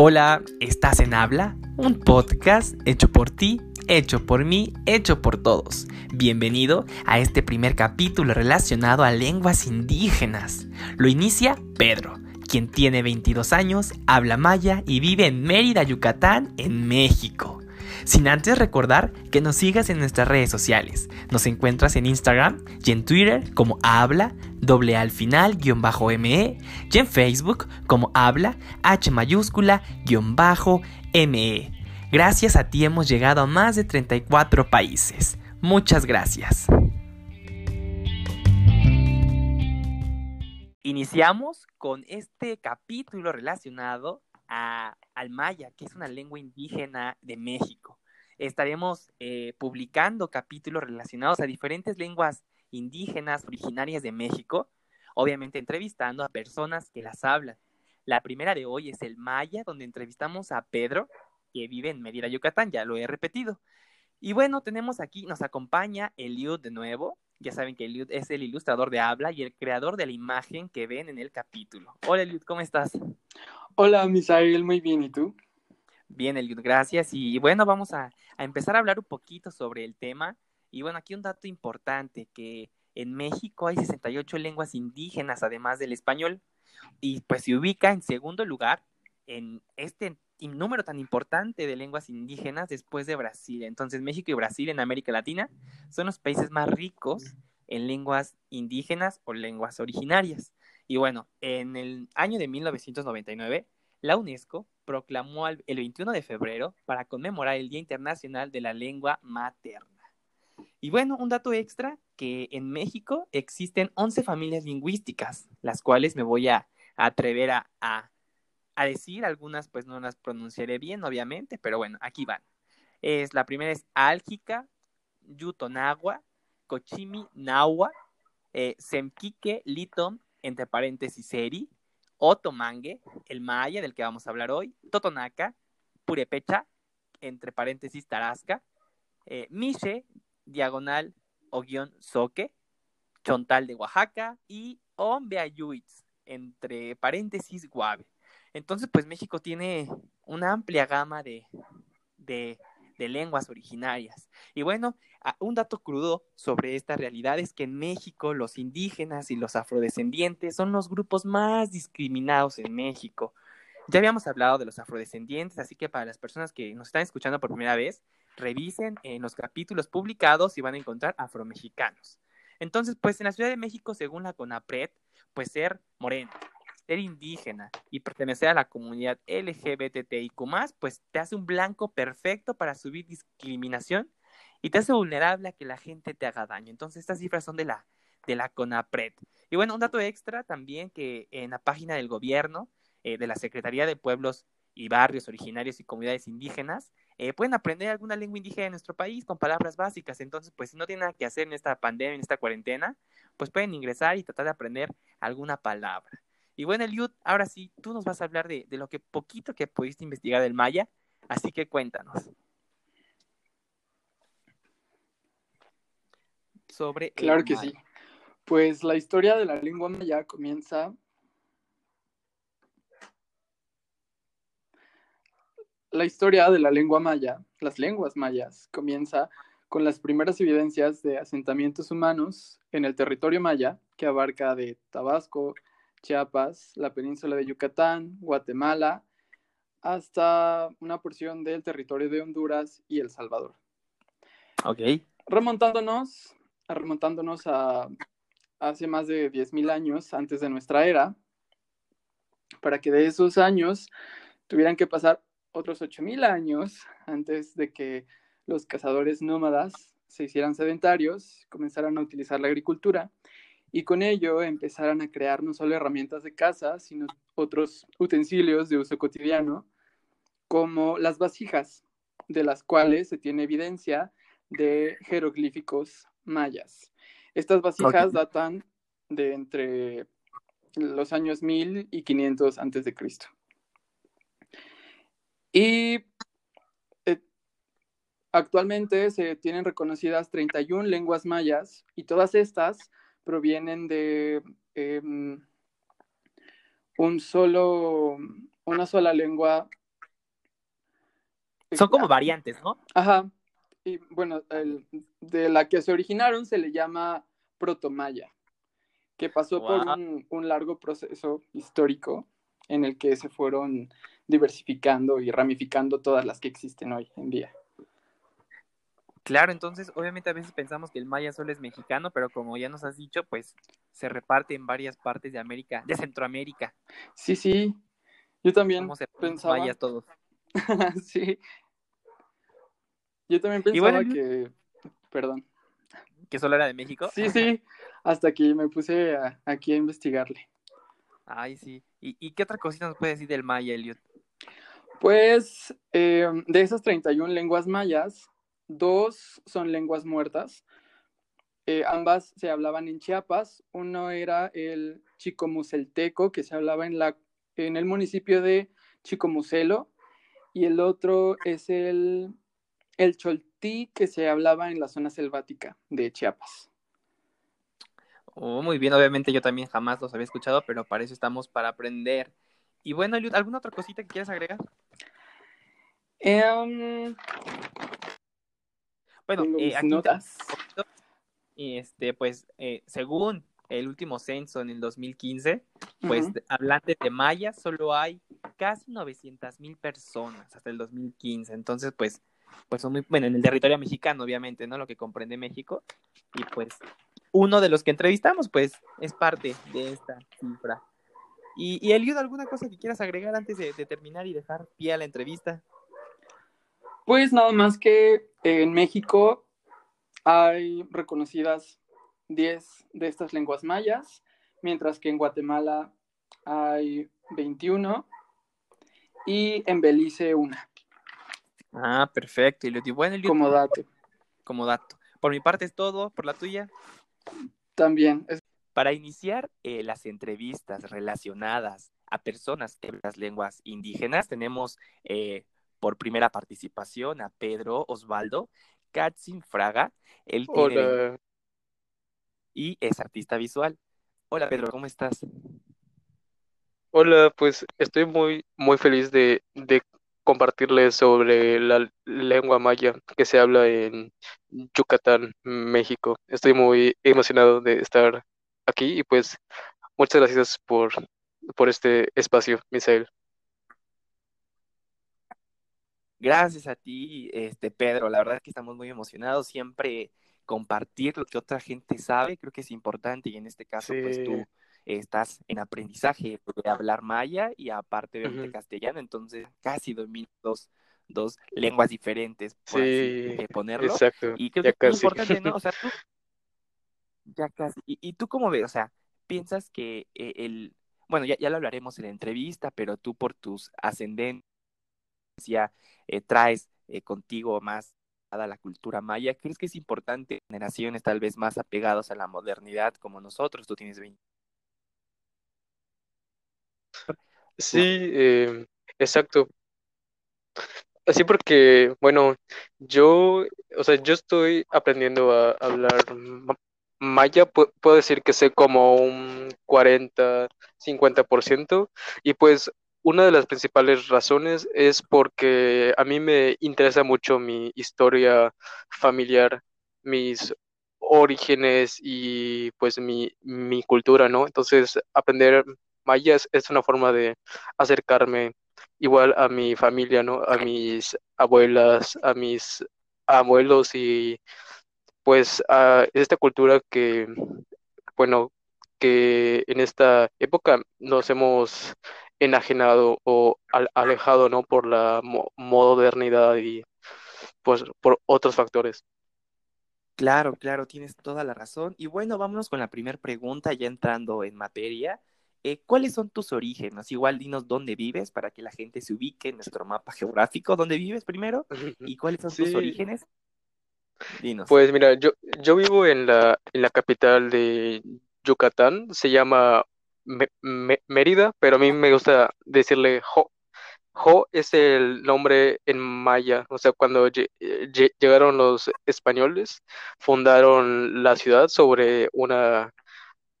Hola, ¿estás en Habla? Un podcast hecho por ti, hecho por mí, hecho por todos. Bienvenido a este primer capítulo relacionado a lenguas indígenas. Lo inicia Pedro, quien tiene 22 años, habla maya y vive en Mérida, Yucatán, en México. Sin antes recordar que nos sigas en nuestras redes sociales. Nos encuentras en Instagram y en Twitter como habla, doble al final, guion bajo ME, y en Facebook como habla, H mayúscula, guion bajo ME. Gracias a ti hemos llegado a más de 34 países. Muchas gracias. Iniciamos con este capítulo relacionado al maya, que es una lengua indígena de México. Estaremos eh, publicando capítulos relacionados a diferentes lenguas indígenas originarias de México, obviamente entrevistando a personas que las hablan. La primera de hoy es el maya, donde entrevistamos a Pedro, que vive en Mérida, Yucatán, ya lo he repetido. Y bueno, tenemos aquí, nos acompaña Eliud de nuevo. Ya saben que Eliud es el ilustrador de habla y el creador de la imagen que ven en el capítulo. Hola Eliud, ¿cómo estás? Hola, Misael, muy bien, ¿y tú? Bien, Eliud, gracias. Y bueno, vamos a, empezar a hablar un poquito sobre el tema. Y bueno, aquí un dato importante, que en México hay 68 lenguas indígenas, además del español, y pues se ubica en segundo lugar en este número tan importante de lenguas indígenas después de Brasil. Entonces, México y Brasil en América Latina son los países más ricos en lenguas indígenas o lenguas originarias. Y bueno, en el año de 1999, la UNESCO proclamó el 21 de febrero para conmemorar el Día Internacional de la Lengua Materna. Y bueno, un dato extra, que en México existen 11 familias lingüísticas, las cuales me voy a, atrever a, a, decir, algunas pues no las pronunciaré bien, obviamente, pero bueno, aquí van. Es, la primera es álgica, yutonagua, cochimi, nahua, eh, semquique, litom, entre paréntesis, seri, Otomangue, el maya del que vamos a hablar hoy, Totonaca, Purepecha, entre paréntesis, Tarasca, eh, diagonal o guion Soque, Chontal de Oaxaca y Ombeayuitz, entre paréntesis, Guave. Entonces, pues México tiene una amplia gama de, de de lenguas originarias. Y bueno, un dato crudo sobre esta realidad es que en México los indígenas y los afrodescendientes son los grupos más discriminados en México. Ya habíamos hablado de los afrodescendientes, así que para las personas que nos están escuchando por primera vez, revisen en los capítulos publicados y van a encontrar afromexicanos. Entonces, pues en la Ciudad de México, según la CONAPRED, pues ser moreno, ser indígena y pertenecer a la comunidad LGBTIQ, pues te hace un blanco perfecto para subir discriminación y te hace vulnerable a que la gente te haga daño. Entonces, estas cifras son de la, de la CONAPRED. Y bueno, un dato extra también que en la página del gobierno, eh, de la Secretaría de Pueblos y Barrios Originarios y Comunidades Indígenas, eh, pueden aprender alguna lengua indígena de nuestro país con palabras básicas. Entonces, pues si no tienen nada que hacer en esta pandemia, en esta cuarentena, pues pueden ingresar y tratar de aprender alguna palabra. Y bueno, Eliud, ahora sí, tú nos vas a hablar de, lo que poquito que pudiste investigar del maya, así que cuéntanos. Sobre claro que sí. Pues la historia de la lengua maya comienza La historia de la lengua maya, las lenguas mayas, comienza con las primeras evidencias de asentamientos humanos en el territorio maya, que abarca de Tabasco, Chiapas, la península de Yucatán, Guatemala, hasta una porción del territorio de Honduras y El Salvador. Ok. Remontándonos, remontándonos a hace más de 10.000 años antes de nuestra era, para que de esos años tuvieran que pasar otros 8.000 años antes de que los cazadores nómadas se hicieran sedentarios, comenzaran a utilizar la agricultura y con ello empezaran a crear no solo herramientas de caza, sino otros utensilios de uso cotidiano, como las vasijas, de las cuales se tiene evidencia de jeroglíficos mayas. Estas vasijas datan de entre los años 1000 y 500 antes de Cristo. Y eh, actualmente se tienen reconocidas 31 lenguas mayas y todas estas provienen de em, un solo, una sola lengua Son como variantes, ¿no? Ajá. Y bueno, el, de la que se originaron se le llama protomaya, que pasó por un, un largo proceso histórico en el que se fueron diversificando y ramificando todas las que existen hoy en día. Claro, entonces obviamente a veces pensamos que el maya solo es mexicano, pero como ya nos has dicho, pues se reparte en varias partes de América, de Centroamérica. Sí, sí. Yo también pensaba. Mayas todos. sí. Yo también pensaba que. Perdón. ¿Que solo era de México? Sí, sí. Hasta que me puse aquí a investigarle. Ay, sí. ¿Y, qué otra cosita nos puede decir del maya, Eliot? Pues eh, de esas 31 lenguas mayas, dos son lenguas muertas. Eh, ambas se hablaban en Chiapas. Uno era el chicomucelteco, que se hablaba en, la, en el municipio de Chicomucelo, y el otro es el, el choltí, que se hablaba en la zona selvática de Chiapas. Oh, muy bien, obviamente yo también jamás los había escuchado, pero para eso estamos para aprender. Y bueno, ¿alguna otra cosita que quieras agregar? Em, bueno, eh, aquí notas. Y este, pues, eh, según el último censo en el 2015, pues hablantes de maya solo hay casi 900 mil personas hasta el 2015. Entonces, pues, pues son muy, bueno, en el territorio mexicano, obviamente, ¿no? Lo que comprende México. Y pues uno de los que entrevistamos, pues, es parte de esta cifra. Y, y Eliud, ¿alguna cosa que quieras agregar antes de, terminar y dejar pie a la entrevista? Pues nada más que en México hay reconocidas 10 de estas lenguas mayas, mientras que en Guatemala hay 21 y en Belice una. Ah, perfecto. Y bueno, como dato. Como dato. Por mi parte es todo, por la tuya. También. Para iniciar eh, las entrevistas relacionadas a personas de las lenguas indígenas, tenemos eh, por primera participación a Pedro Osvaldo Katzin Fraga. Él Hola. Y es artista visual. Hola Pedro, ¿cómo estás? Hola, pues estoy muy, muy feliz de, de compartirles sobre la lengua maya que se habla en Yucatán, México. Estoy muy emocionado de estar aquí y pues muchas gracias por, por este espacio, Misael. Gracias a ti, este Pedro. La verdad es que estamos muy emocionados. Siempre compartir lo que otra gente sabe, creo que es importante y en este caso, pues tú estás en aprendizaje de hablar maya y aparte de castellano, entonces casi dominas dos, dos lenguas diferentes, por así ponerlo. Exacto. Y creo que es importante, ¿no? O sea, tú, ya casi. ¿Y, tú cómo ves? O sea, piensas que eh, el, bueno, ya, ya lo hablaremos en la entrevista, pero tú por tus ascendencias eh, traes eh, contigo más a la cultura maya, ¿crees que es importante generaciones tal vez más apegadas a la modernidad como nosotros? Tú tienes 20 Sí, eh, exacto. Así porque, bueno, yo, o sea, yo estoy aprendiendo a hablar maya, puedo decir que sé como un 40, 50%, y pues una de las principales razones es porque a mí me interesa mucho mi historia familiar, mis orígenes y pues mi, mi cultura, ¿no? Entonces, aprender maya es, una forma de acercarme igual a mi familia, ¿no? A mis abuelas, a mis abuelos y pues a esta cultura que, bueno, que en esta época nos hemos enajenado o alejado, ¿no? Por la modernidad y pues por otros factores. Claro, claro, tienes toda la razón. Y bueno, vámonos con la primera pregunta, ya entrando en materia. Eh, ¿Cuáles son tus orígenes? Igual dinos dónde vives para que la gente se ubique en nuestro mapa geográfico. ¿Dónde vives primero? ¿Y cuáles son tus orígenes? Dinos. Pues mira, yo, yo vivo en la, en la capital de Yucatán, se llama Mérida, pero a mí me gusta decirle Jo. Jo es el nombre en maya, o sea, cuando llegaron los españoles, fundaron la ciudad sobre una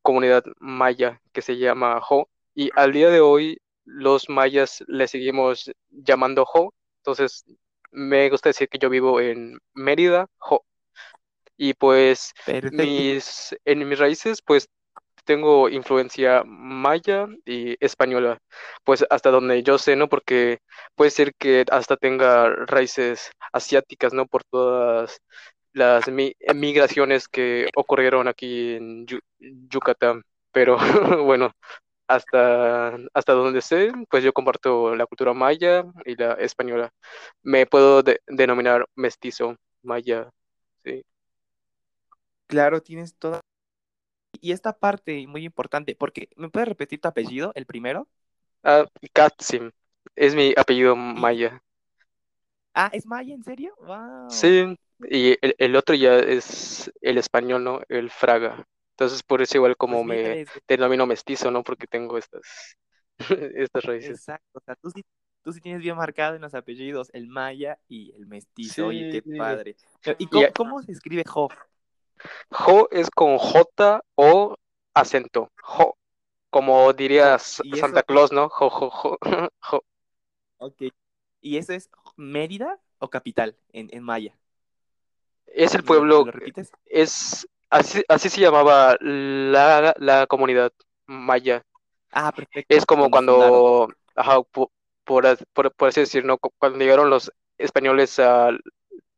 comunidad maya que se llama Jo, y al día de hoy los mayas le seguimos llamando Jo, entonces me gusta decir que yo vivo en Mérida, jo. Y pues mis, en mis raíces, pues tengo influencia maya y española, pues hasta donde yo sé, ¿no? Porque puede ser que hasta tenga raíces asiáticas, ¿no? Por todas las mi- migraciones que ocurrieron aquí en Yu- Yucatán. Pero bueno, hasta, hasta donde sé, pues yo comparto la cultura maya y la española. Me puedo de- denominar mestizo maya, sí. Claro, tienes toda. Y esta parte muy importante, porque ¿me puedes repetir tu apellido, el primero? Ah, Katsim, es mi apellido maya. Ah, ¿es maya, en serio? Wow. Sí, y el, el otro ya es el español, ¿no? El fraga. Entonces, por eso igual como Pues me denomino mestizo, ¿no? Porque tengo estas, estas raíces. exacto. O sea, tú sí, tú sí tienes bien marcado en los apellidos el maya y el mestizo. Oye, qué Sí. padre. ¿Y cómo, cómo se escribe Jo? Jo es con J o acento. Jo. Como Jo. diría S- Y Santa Claus, ¿no? Jo, jo, jo. Jo. ok. ¿Y eso es Mérida o capital en, en maya? Es el ¿Me lo, me pueblo, lo repites? es así, así se llamaba la, la comunidad maya. Ah, perfecto. Es como Cuando ajá, po- por, por, por así decir, ¿no? Cu- Cuando llegaron los españoles a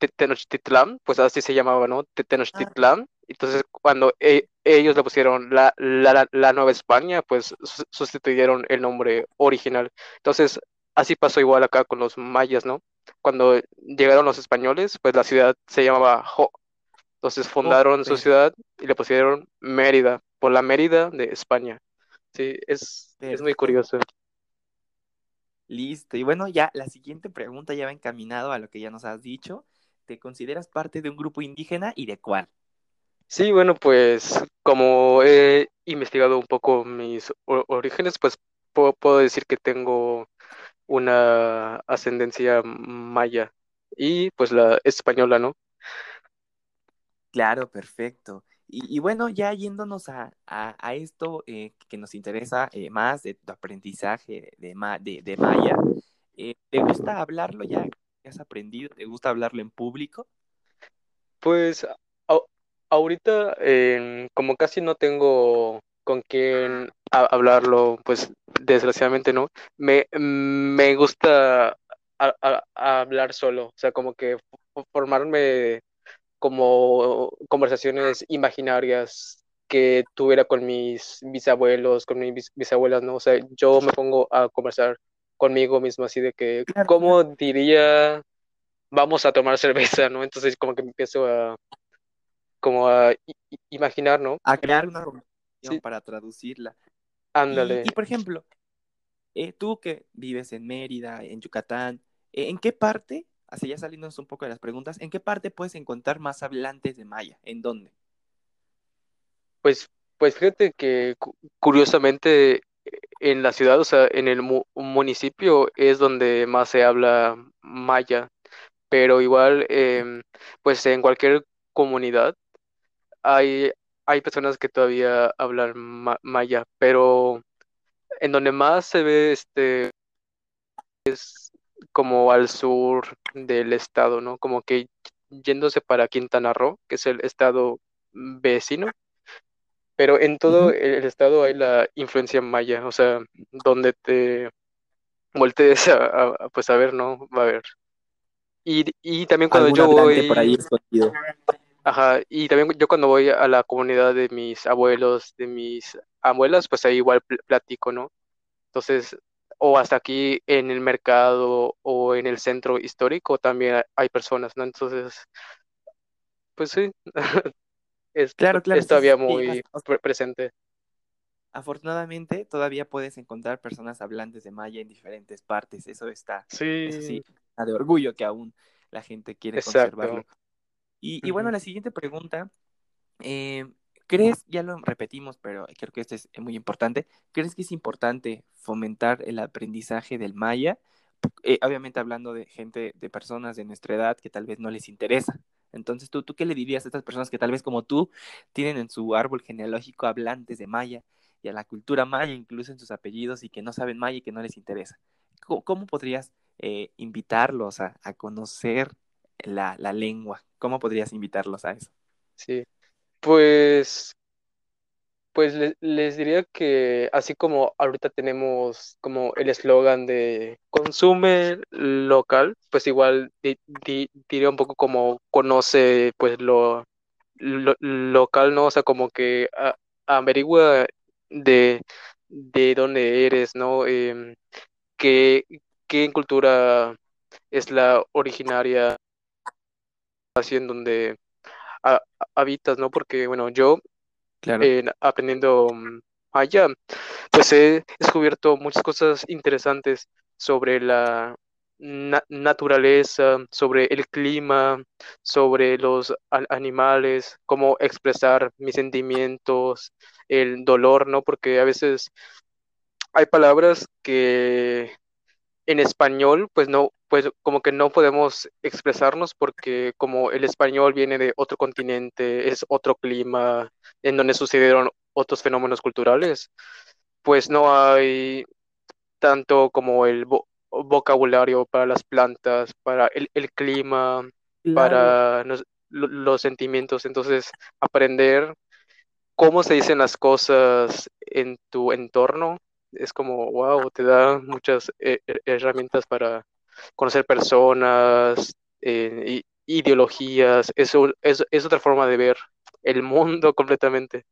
Tenochtitlán, pues así se llamaba, ¿no? Ah, Tenochtitlán. Entonces, cuando e- ellos le pusieron la, la, la- Nueva España, pues su- sustituyeron el nombre original. Entonces, así pasó igual acá con los mayas, ¿no? Cuando llegaron los españoles, pues la ciudad se llamaba Jo. Entonces fundaron su ciudad y le pusieron Mérida, por la Mérida de España. Sí, es, es muy curioso. Listo. Y bueno, ya la siguiente pregunta ya va encaminado a lo que ya nos has dicho. ¿Te consideras parte de un grupo indígena y de cuál? Sí, bueno, pues como he investigado un poco mis orígenes, pues puedo, decir que tengo una ascendencia maya y pues la española, ¿no? Claro, perfecto. Y, y bueno, ya yéndonos a, a, a esto eh, que nos interesa eh, más de tu aprendizaje de, de, de Maya, eh, ¿te gusta hablarlo ya? ¿Qué has aprendido? ¿Te gusta hablarlo en público? Pues ahorita em, como casi no tengo con quién ha- hablarlo, pues desgraciadamente no, me, me gusta hablar solo, o sea, como que fo- formarme como conversaciones imaginarias que tuviera con mis bisabuelos, con mis bis- bisabuelas, ¿no? O sea, yo me pongo a conversar conmigo mismo así de que, Claro, claro. ¿cómo diría vamos a tomar cerveza, ¿no? Entonces como que empiezo a, como a imaginar, ¿no? A crear una conversación Sí, para traducirla. Ándale. y por ejemplo, eh, tú que vives en Mérida, en Yucatán, eh, ¿en qué parte, así ya saliéndonos un poco de las preguntas, ¿en qué parte puedes encontrar más hablantes de maya? ¿En dónde? Pues, pues fíjate que cu- curiosamente en la ciudad, o sea, en el mu- municipio es donde más se habla maya, pero igual, em, pues en cualquier comunidad hay, hay personas que todavía hablan ma- maya, pero en donde más se ve este como al sur del estado, ¿no? Como que yéndose para Quintana Roo, que es el estado vecino, pero en todo Ujú. el estado hay la influencia maya, o sea, donde te voltees a, a- a, pues a ver, ¿no? Va a haber. Y, y también cuando ¿Algún yo hablante por ahí voy, escondido? ajá, y también yo cuando voy a la comunidad de mis abuelos, de mis abuelas, pues ahí igual pl- platico, ¿no? Entonces, o hasta aquí en el mercado o en el centro histórico también hay personas, ¿no? Entonces, pues sí, es, Claro, claro, es todavía sí, muy presente. afortunadamente todavía puedes encontrar personas hablantes de maya en diferentes partes. Eso está, eso sí, Sí, está de orgullo que aún la gente quiere conservarlo. Y, y bueno, la siguiente pregunta, eh, ¿crees, ya lo repetimos, pero creo que esto es muy importante, ¿crees que es importante fomentar el aprendizaje del maya? Eh, obviamente hablando de gente, de personas de nuestra edad que tal vez no les interesa. Entonces, ¿tú, ¿tú qué le dirías a estas personas que tal vez como tú tienen en su árbol genealógico hablantes de maya y a la cultura maya, incluso en sus apellidos, y que no saben maya y que no les interesa? ¿Cómo, cómo podrías eh, invitarlos a, conocer la, la, lengua? ¿Cómo podrías invitarlos a eso? Sí, pues pues les, diría que así como ahorita tenemos como el eslogan de consume local, pues igual diría un poco como conoce pues lo, local, ¿no? O sea, como que averigua de, de dónde eres, ¿no? Em, qué, qué cultura es la originaria así en donde habitas, ¿no? Porque, bueno, yo Aprendiendo allá, mm, pues he descubierto muchas cosas interesantes sobre la naturaleza, sobre el clima, sobre los animales, cómo expresar mis sentimientos, el dolor, ¿no? Porque a veces hay palabras que en español, pues no, pues como que no podemos expresarnos porque como el español viene de otro continente, es otro clima, en donde sucedieron otros fenómenos culturales, pues no hay tanto como el vocabulario para las plantas, para el, clima, para los, sentimientos. Entonces, aprender cómo se dicen las cosas en tu entorno es como, wow, te da muchas eh, herramientas para conocer personas, eh, ideologías, eso es, es otra forma de ver el mundo completamente.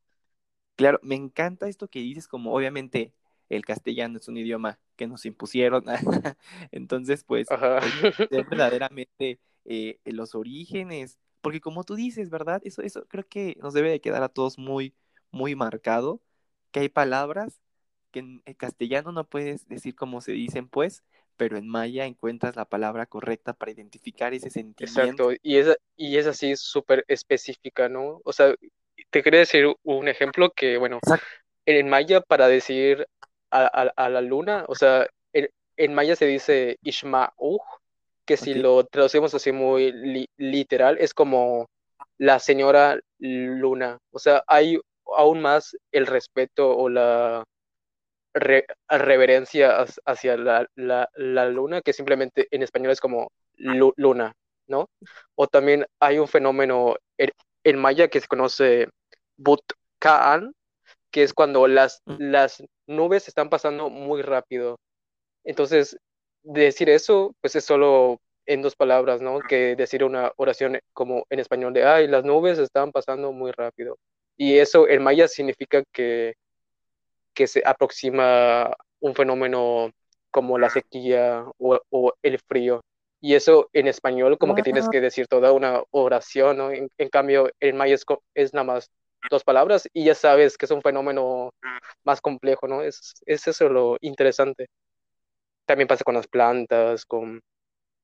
Claro, me encanta esto que dices, como obviamente el castellano es un idioma que nos impusieron, entonces pues verdaderamente eh, los orígenes, porque como tú dices, ¿verdad? Eso, eso creo que nos debe de quedar a todos muy, muy marcado, que hay palabras en castellano no puedes decir cómo se dicen, pues, pero en maya encuentras la palabra correcta para identificar ese sentimiento. Exacto, y es, y es así súper específica, ¿no? O sea, te quería decir un ejemplo que, bueno, en maya para decir a, la luna, o sea, en, maya se dice Ishma'uj, que si lo traducimos así muy literal, es como la señora luna. O sea, hay aún más el respeto o la reverencia hacia la, luna, que simplemente en español es como luna, ¿no? O también hay un fenómeno en, maya que se conoce Butkaan, que es cuando las, mm. las nubes están pasando muy rápido. Entonces, decir eso, pues es solo en dos palabras, ¿no? Que decir una oración como en español de, ay, las nubes están pasando muy rápido. Y eso en maya significa que que se aproxima un fenómeno como la sequía o, el frío. Y eso en español como que tienes que decir toda una oración, ¿no? En, cambio, en maya es, nada más dos palabras y ya sabes que es un fenómeno más complejo, ¿no? Es, es eso lo interesante. También pasa con las plantas, con,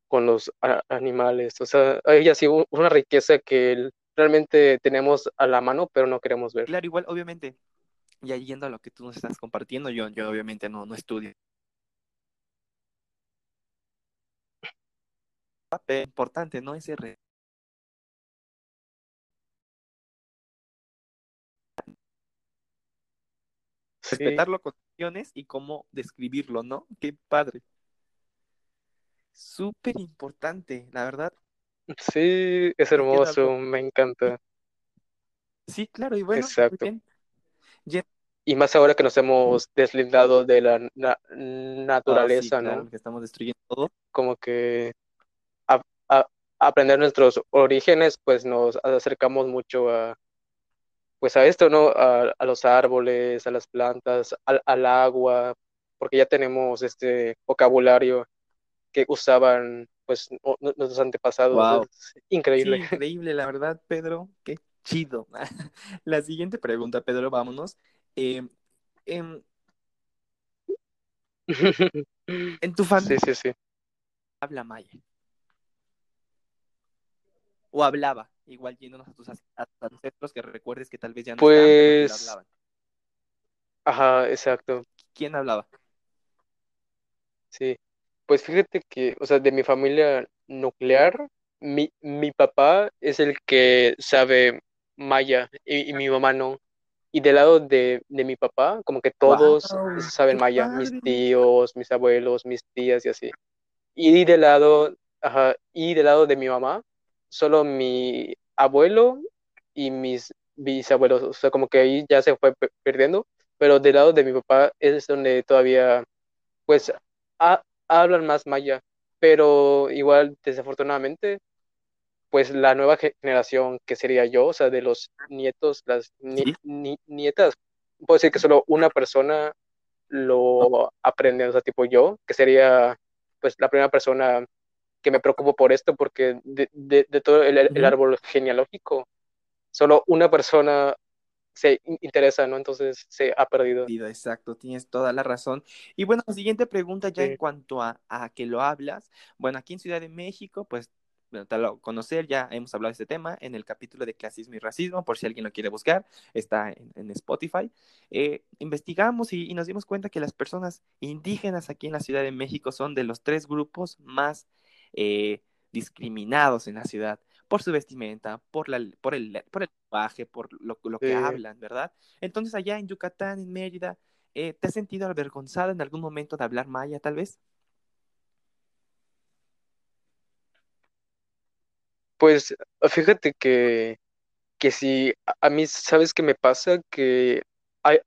con los animales. O sea, hay así una riqueza que realmente tenemos a la mano, pero no queremos ver. Claro, igual, obviamente, ya yendo a lo que tú nos estás compartiendo, yo, yo obviamente no, no estudio. Papel importante, ¿no? Ese re... respetarlo con acciones y cómo describirlo, ¿no? Qué padre. Súper importante, la verdad. Sí, es hermoso, me encanta. Sí, claro, y bueno, Exacto. Y más ahora que nos hemos deslindado de la ah, naturaleza, ¿no? Que estamos destruyendo todo. Como que a, aprender nuestros orígenes, pues nos acercamos mucho a, pues a esto, ¿no? A, los árboles, a las plantas, al, agua, porque ya tenemos este vocabulario que usaban, pues, nuestros antepasados. increíble. increíble, la verdad, Pedro. Qué chido. la siguiente pregunta, Pedro, vámonos. Em, en tu familia sí, sí, sí. habla maya. O hablaba, igual yéndonos a tus ancestros que recuerdes que tal vez ya no pues... hablaban. Ajá, exacto. ¿Quién hablaba? Sí, pues fíjate que, o sea, de mi familia nuclear, mi, mi papá es el que sabe maya y mi mamá no. Y del lado de, mi papá, como que todos saben maya, mis tíos, mis abuelos, mis tías y así. y del lado, ajá, y del lado de mi mamá, solo mi abuelo y mis bisabuelos, o sea, como que ahí ya se fue perdiendo, pero del lado de mi papá es donde todavía, pues, hablan más maya, pero igual, desafortunadamente, pues la nueva generación que sería yo, o sea, de los nietos, las nietas, puedo decir que solo una persona lo aprende, o sea, tipo yo, que sería pues la primera persona que me preocupo por esto, porque de, de, todo el, árbol genealógico, solo una persona se interesa, ¿no? Entonces se ha perdido. Exacto, tienes toda la razón. Y bueno, la siguiente pregunta ya en cuanto a, a que lo hablas, bueno, aquí en Ciudad de México, pues tal conocer, ya hemos hablado de este tema en el capítulo de clasismo y racismo, por si alguien lo quiere buscar, está en, Spotify. Eh, investigamos y, nos dimos cuenta que las personas indígenas aquí en la Ciudad de México son de los tres grupos más eh, discriminados en la ciudad por su vestimenta, por, la, por, el, por el lenguaje, por lo, que hablan, ¿verdad? Entonces allá en Yucatán, en Mérida, eh, ¿te has sentido avergonzada en algún momento de hablar maya, tal vez? Pues fíjate que, que si a mí, ¿sabes qué me pasa? Que hay,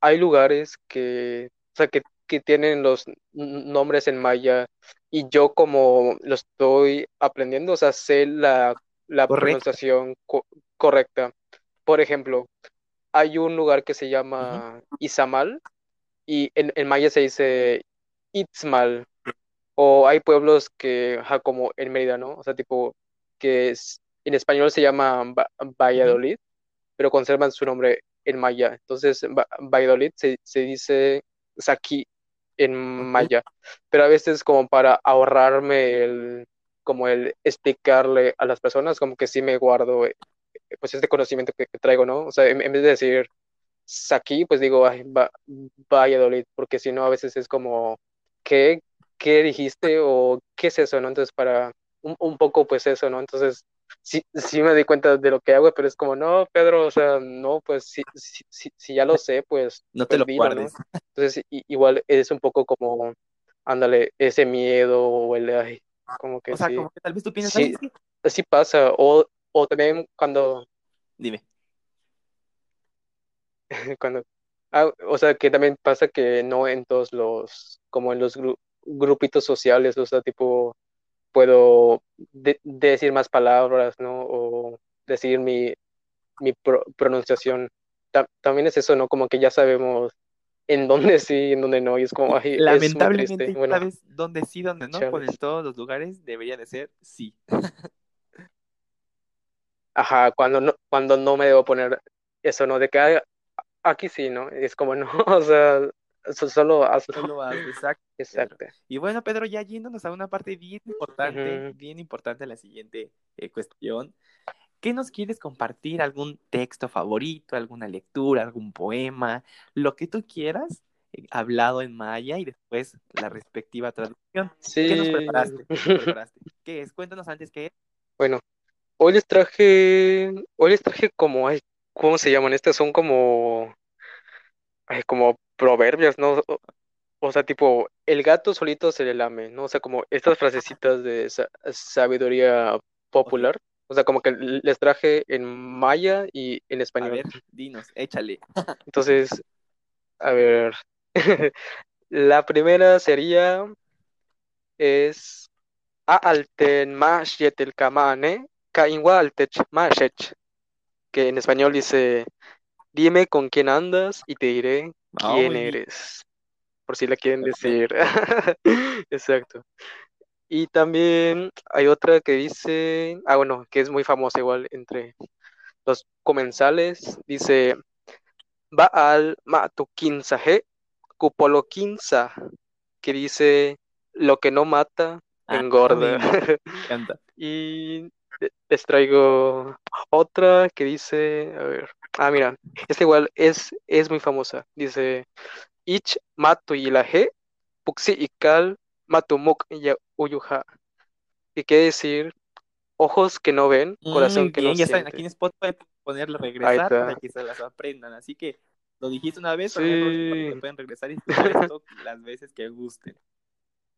hay lugares que, o sea, que, que tienen los nombres en maya y yo como lo estoy aprendiendo, o sea, sé la, la pronunciación correcta. Por ejemplo, hay un lugar que se llama Izamal y en, en maya se dice Itzmal. O hay pueblos que, como en Mérida, ¿no? O sea, tipo que es, en español se llama Valladolid, pero conservan su nombre en maya. Entonces, Valladolid se, se dice Saki en maya, pero a veces como para ahorrarme el como el explicarle a las personas, como que sí me guardo eh, pues este conocimiento que, traigo, ¿no? O sea, en, vez de decir Saki, pues digo Ay, Valladolid, porque si no a veces es como, ¿qué, ¿qué dijiste o qué es eso, no? Entonces para un, poco pues eso, ¿no? Entonces, sí, sí me di cuenta de lo que hago, pero es como, no, Pedro, o sea, no, pues si, si, ya lo sé, pues... No te pues lo guardes. Entonces, igual es un poco como, ándale, ese miedo o el, ay, como que O sea, sí. como que tal vez tú piensas, sí, sí pasa, o, o también cuando... Dime. cuando... Ah, o sea, que también pasa que no en todos los, como en los grupitos sociales, o sea, tipo, puedo decir más palabras, ¿no? O decir mi, mi pronunciación. también es eso, ¿no? Como que ya sabemos en dónde sí, en dónde no, y es como, ay, Lamentablemente, sabes dónde sí, dónde no, pues en todos los lugares debería de ser sí. Ajá, cuando no, cuando no me debo poner eso, ¿no? De que aquí sí, ¿no? Es como, no, o sea, solo hazlo. Solo hazlo, exacto. Exacto. Y bueno, Pedro, ya yéndonos a una parte bien importante, bien importante la siguiente eh, cuestión. ¿Qué nos quieres compartir? ¿Algún texto favorito, alguna lectura, algún poema, lo que tú quieras, eh, hablado en maya y después la respectiva traducción? Sí. ¿Qué nos preparaste? ¿Qué, preparaste? ¿Qué es? Cuéntanos antes qué es. Bueno, hoy les traje, hoy les traje como, ¿cómo se llaman? Estas son como, como proverbios, ¿no? O, sea, tipo, el gato solito se le lame, ¿no? O sea, como estas frasecitas de sabiduría popular. O sea, como que les traje en maya y en español. A ver, dinos, échale. Entonces, a ver. La primera sería es que en español dice dime con quién andas y te diré quién eres, por si la quieren decir. Exacto. Y también hay otra que dice, ah, bueno, que es muy famosa igual entre los comensales, dice, Baal matu quinzaje, cupolo quinza, que dice, lo que no mata, ah, engorda. y les traigo otra que dice, a ver, Ah, mira, esta igual es, es muy famosa. Dice, Ich matu ilahe, puxi ikal matumuk uyuha. ¿Qué quiere decir? Ojos que no ven, corazón que no ya saben, aquí en Spotify ponerle regresar para que se las aprendan. Así que lo dijiste una vez, sí. pueden regresar y escuchar esto las veces que gusten.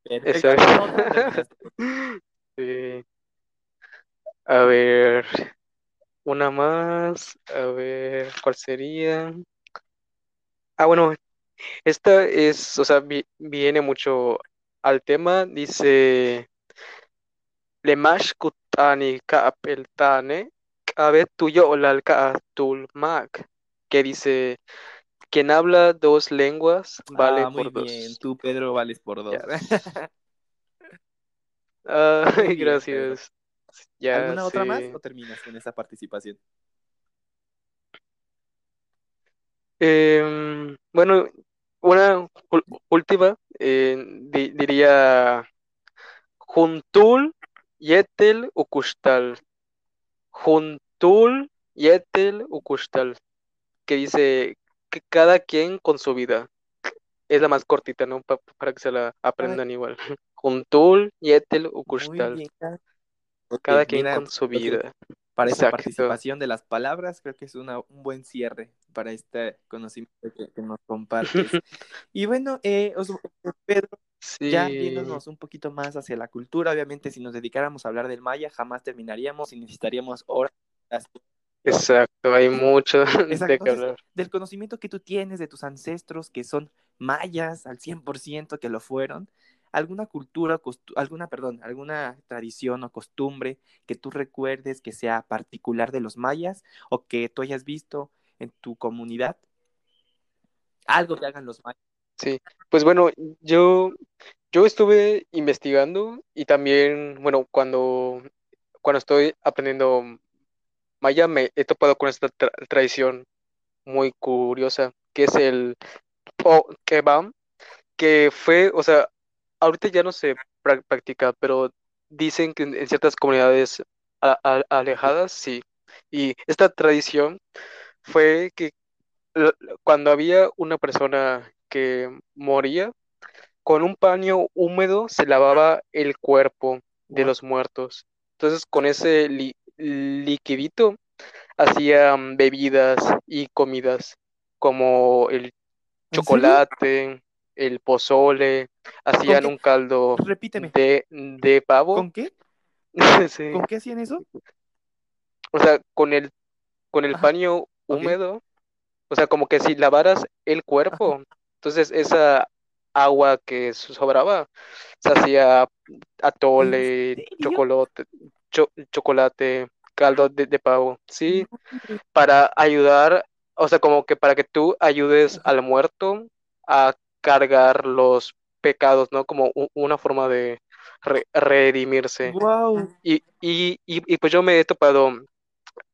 Perfecto. Sí. A ver, una más. A ver, ¿cuál sería? Ah, bueno, esta es, o sea, viene mucho al tema. Dice, Lemash kutani kaapeltane, kabe tuyo olal tulmak. Que dice, quien habla dos lenguas vale ah, muy por bien. Tú, Pedro, vales por dos. Ay, gracias. ¿Alguna otra más o terminas con esa participación? Em, bueno, una última, eh, diría Juntul Yetel Ukushtal. Juntul Yetel Ukushtal. Que dice que cada quien con su vida. Es la más cortita, ¿no? para que se la aprendan igual. Juntul Yetel Ukushtal. Cada quien con su vida. Para esa participación de las palabras, creo que es una, un buen cierre para este conocimiento que, nos compartes. y bueno, eh, Pedro, ya viéndonos un poquito más hacia la cultura, obviamente si nos dedicáramos a hablar del maya, jamás terminaríamos y necesitaríamos horas. Exacto, hay mucho de que hablar. Del conocimiento que tú tienes de tus ancestros que son mayas al 100% que lo fueron, alguna cultura, alguna, perdón, alguna tradición o costumbre que tú recuerdes que sea particular de los mayas o que tú hayas visto en tu comunidad? Algo que hagan los mayas. Sí, pues bueno, yo, yo estuve investigando y también, bueno, cuando, cuando estoy aprendiendo maya me he topado con esta tradición muy curiosa, que es el po kebab, que fue, o sea, ahorita ya no se practica, pero dicen que en ciertas comunidades alejadas, sí. Y esta tradición fue que cuando había una persona que moría, con un paño húmedo se lavaba el cuerpo de los muertos. Entonces, con ese liquidito hacían bebidas y comidas como el chocolate, el pozole, hacían un caldo De, de pavo. ¿Con qué? ¿Con qué hacían eso? O sea, con el, con el paño húmedo, o sea, como que si lavaras el cuerpo, entonces esa agua que sobraba se hacía atole, chocolate, chocolate, caldo de, de pavo, sí, para ayudar, o sea, como que para que tú ayudes al muerto a cargar los pecados, ¿no? Como una forma de redimirse. Wow. Y, y, y, pues yo me he topado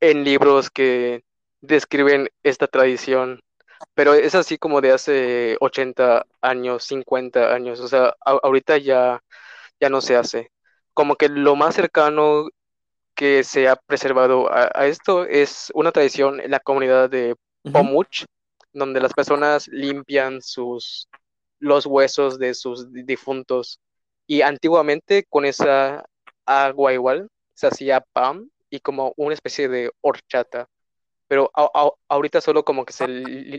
en libros que describen esta tradición, pero es así como de hace 80 años, 50 años, o sea, ahorita ya, ya no se hace. Como que lo más cercano que se ha preservado a, esto es una tradición en la comunidad de Pomuch, donde las personas limpian sus los huesos de sus difuntos. Y antiguamente con esa agua igual se hacía pan y como una especie de horchata. Pero ahorita solo como que se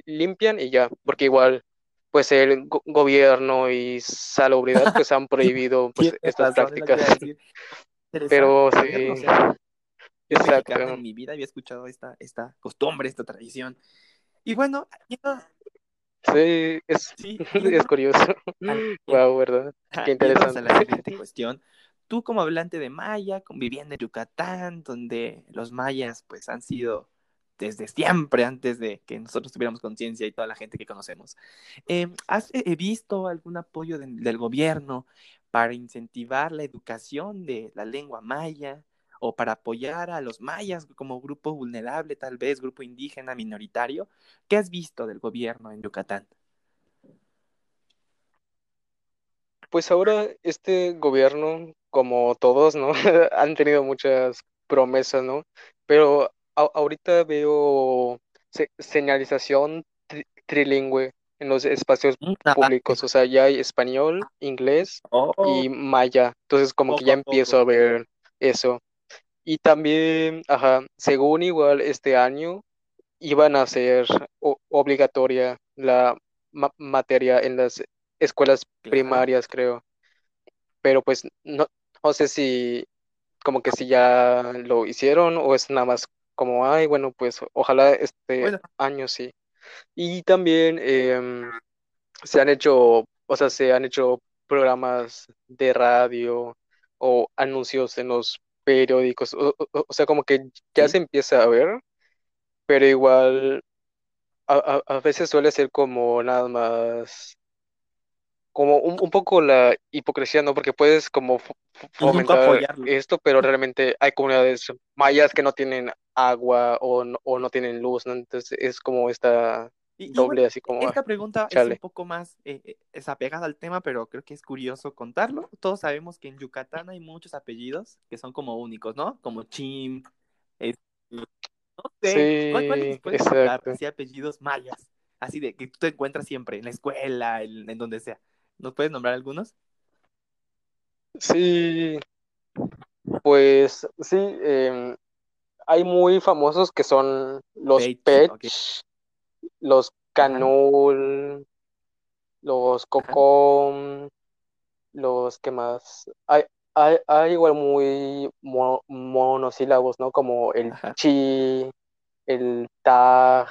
limpian y ya, porque igual pues el gobierno y salubridad pues han prohibido pues, estas prácticas. Pero sí. Exacto. En mi vida había escuchado esta, esta costumbre, esta tradición. Y bueno, Sí, es, sí, es curioso. wow, ¿verdad? Qué interesante. la siguiente cuestión. Tú como hablante de maya, viviendo en Yucatán, donde los mayas pues han sido desde siempre, antes de que nosotros tuviéramos conciencia y toda la gente que conocemos. Em, ¿Has eh, visto algún apoyo del gobierno para incentivar la educación de la lengua maya? O para apoyar a los mayas como grupo vulnerable, tal vez grupo indígena minoritario. ¿Qué has visto del gobierno en Yucatán? Pues ahora este gobierno, como todos, ¿no? Han tenido muchas promesas, ¿no? Pero ahorita veo señalización trilingüe en los espacios mm, públicos, o sea, ya hay español, inglés y oh. maya. Entonces como que ya empiezo a ver eso. Y también, ajá, según igual este año, iban a hacer obligatoria la materia en las escuelas primarias, creo. pero pues no, no sé si como que si ya lo hicieron o es nada más como, ay, bueno, pues ojalá este Bueno, año sí. Y también em, se han hecho, o sea, se han hecho programas de radio o anuncios en los periódicos, o, o- o sea, como que ya se empieza a ver, pero igual a, a- a veces suele ser como nada más, como un, un poco la hipocresía, ¿no? Porque puedes como nunca fomentar esto, pero realmente hay comunidades mayas que no tienen agua o no, o no tienen luz, ¿no? Entonces es como esta Y, doble así como, ah, esta pregunta es un poco más eh, eh, es apegada al tema, pero creo que es curioso contarlo. Todos sabemos que en Yucatán hay muchos apellidos que son como únicos, ¿no? Como Chim, este, no sé, ¿cuál- ¿cuáles Sí, nos puedes contar? Así apellidos mayas, así de que tú te encuentras siempre en la escuela, en, en donde sea. ¿Nos puedes nombrar algunos? Sí, pues sí, em, hay muy famosos que son los. Pech, los Canul, los. Cocom, los que más. Hay, hay, hay igual muy mo- monosílabos, ¿no? Como el Ajá. chi, el tag,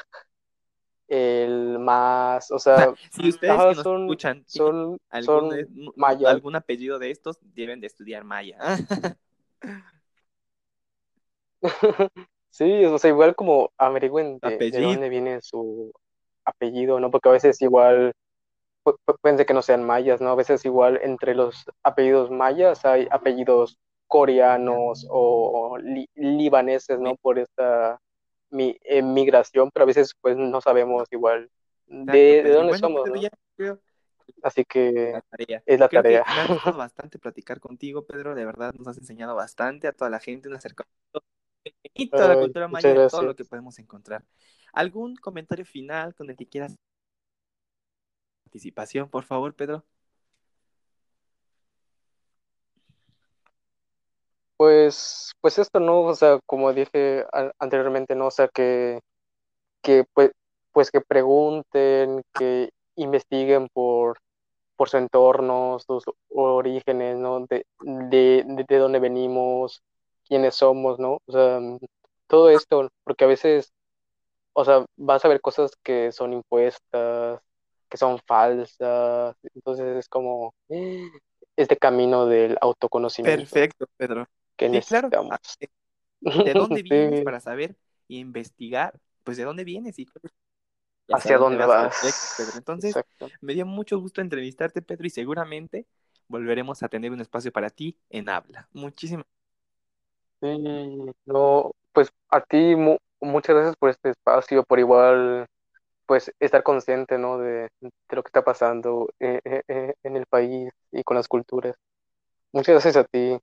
el más, o sea, si ustedes ajá, que nos son, escuchan son, algún, son algún apellido de estos, deben de estudiar maya. Sí, o sea, igual como averigüen de, de dónde viene su apellido, ¿no? Porque a veces igual, pu- pu- pueden ser que no sean mayas, ¿no? A veces igual entre los apellidos mayas hay apellidos coreanos o li- libaneses, ¿no? Por esta mi, emigración, pero a veces pues no sabemos igual de. Y dónde bueno, somos, Pedro, ¿no? ya creo Así que la tarea. es la Creo que tarea. me ha gustado bastante platicar contigo, Pedro. De verdad, nos has enseñado bastante a toda la gente, un acercamiento pequeñito a la cultura maya todo lo que podemos encontrar. ¿Algún comentario final con el que quieras participación, por favor, Pedro? Pues, pues esto, ¿no? O sea, como dije anteriormente, ¿no? O sea, que que pues, pues que pregunten, que investiguen por, por su entorno, sus orígenes, ¿no? De, de, de dónde venimos, quiénes somos, ¿no? O sea, todo esto, porque a veces, o sea, vas a ver cosas que son impuestas, que son falsas, entonces es como eh, este camino del autoconocimiento Perfecto, Pedro. que Sí, claro. necesitamos. Ah, ¿De dónde vienes Sí, para saber e investigar? Pues de dónde vienes y hacia dónde Perfecto, vas. Pedro. Entonces, Exacto. me dio mucho gusto entrevistarte, Pedro, y seguramente volveremos a tener un espacio para ti en Habla. Muchísimas Sí, no, pues a ti muchas gracias por este espacio, por igual, pues estar consciente, ¿no? De, de lo que está pasando eh, eh, eh, en el país y con las culturas. Muchas gracias a ti.